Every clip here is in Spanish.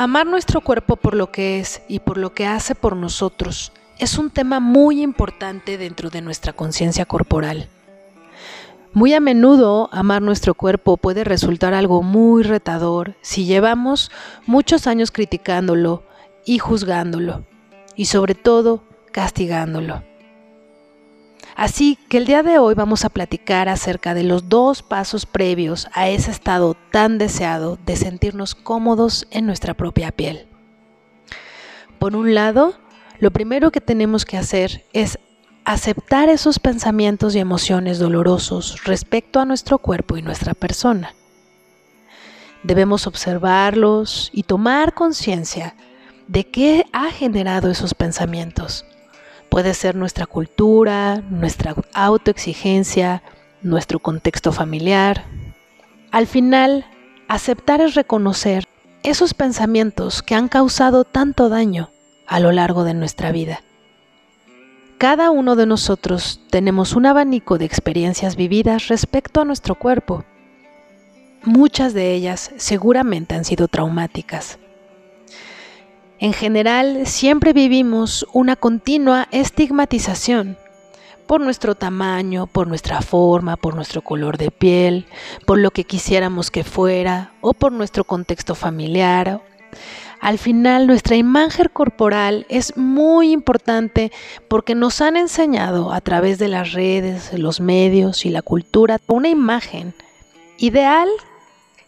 Amar nuestro cuerpo por lo que es y por lo que hace por nosotros es un tema muy importante dentro de nuestra conciencia corporal. Muy a menudo amar nuestro cuerpo puede resultar algo muy retador si llevamos muchos años criticándolo y juzgándolo y sobre todo castigándolo. Así que el día de hoy vamos a platicar acerca de los dos pasos previos a ese estado tan deseado de sentirnos cómodos en nuestra propia piel. Por un lado, lo primero que tenemos que hacer es aceptar esos pensamientos y emociones dolorosos respecto a nuestro cuerpo y nuestra persona. Debemos observarlos y tomar conciencia de qué ha generado esos pensamientos Puede ser nuestra cultura, nuestra autoexigencia, nuestro contexto familiar. Al final, aceptar es reconocer esos pensamientos que han causado tanto daño a lo largo de nuestra vida. Cada uno de nosotros tenemos un abanico de experiencias vividas respecto a nuestro cuerpo. Muchas de ellas seguramente han sido traumáticas. En general, siempre vivimos una continua estigmatización por nuestro tamaño, por nuestra forma, por nuestro color de piel, por lo que quisiéramos que fuera o por nuestro contexto familiar. Al final nuestra imagen corporal es muy importante porque nos han enseñado a través de las redes, los medios y la cultura una imagen ideal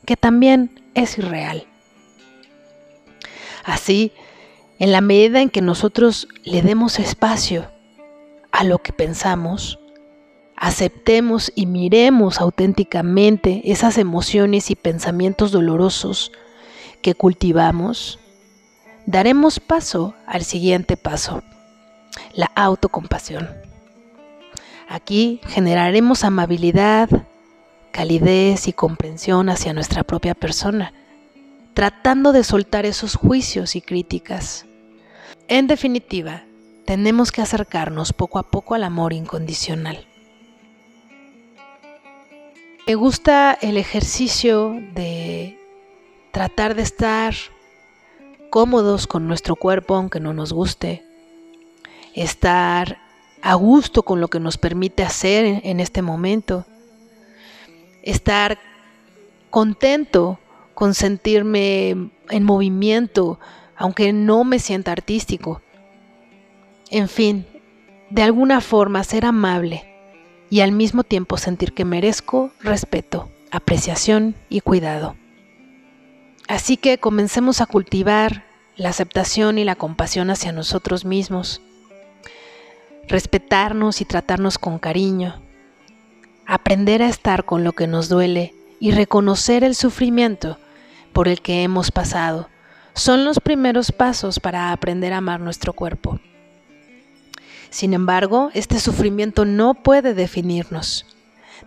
que también es irreal. Así, en la medida en que nosotros le demos espacio a lo que pensamos, aceptemos y miremos auténticamente esas emociones y pensamientos dolorosos que cultivamos, daremos paso al siguiente paso, la autocompasión. Aquí generaremos amabilidad, calidez y comprensión hacia nuestra propia persona tratando de soltar esos juicios y críticas. En definitiva, tenemos que acercarnos poco a poco al amor incondicional. Me gusta el ejercicio de tratar de estar cómodos con nuestro cuerpo aunque no nos guste, estar a gusto con lo que nos permite hacer en este momento, estar contento con sentirme en movimiento, aunque no me sienta artístico. En fin, de alguna forma ser amable y al mismo tiempo sentir que merezco respeto, apreciación y cuidado. Así que comencemos a cultivar la aceptación y la compasión hacia nosotros mismos, respetarnos y tratarnos con cariño, aprender a estar con lo que nos duele y reconocer el sufrimiento por el que hemos pasado son los primeros pasos para aprender a amar nuestro cuerpo. Sin embargo, este sufrimiento no puede definirnos.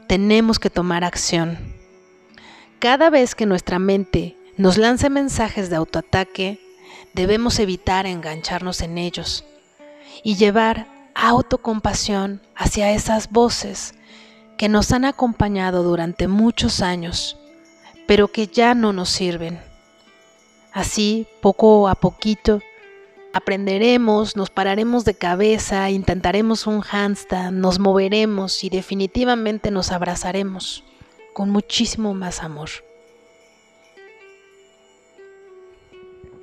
Tenemos que tomar acción. Cada vez que nuestra mente nos lance mensajes de autoataque, debemos evitar engancharnos en ellos y llevar autocompasión hacia esas voces que nos han acompañado durante muchos años pero que ya no nos sirven. Así, poco a poquito, aprenderemos, nos pararemos de cabeza, intentaremos un handstand, nos moveremos y definitivamente nos abrazaremos con muchísimo más amor.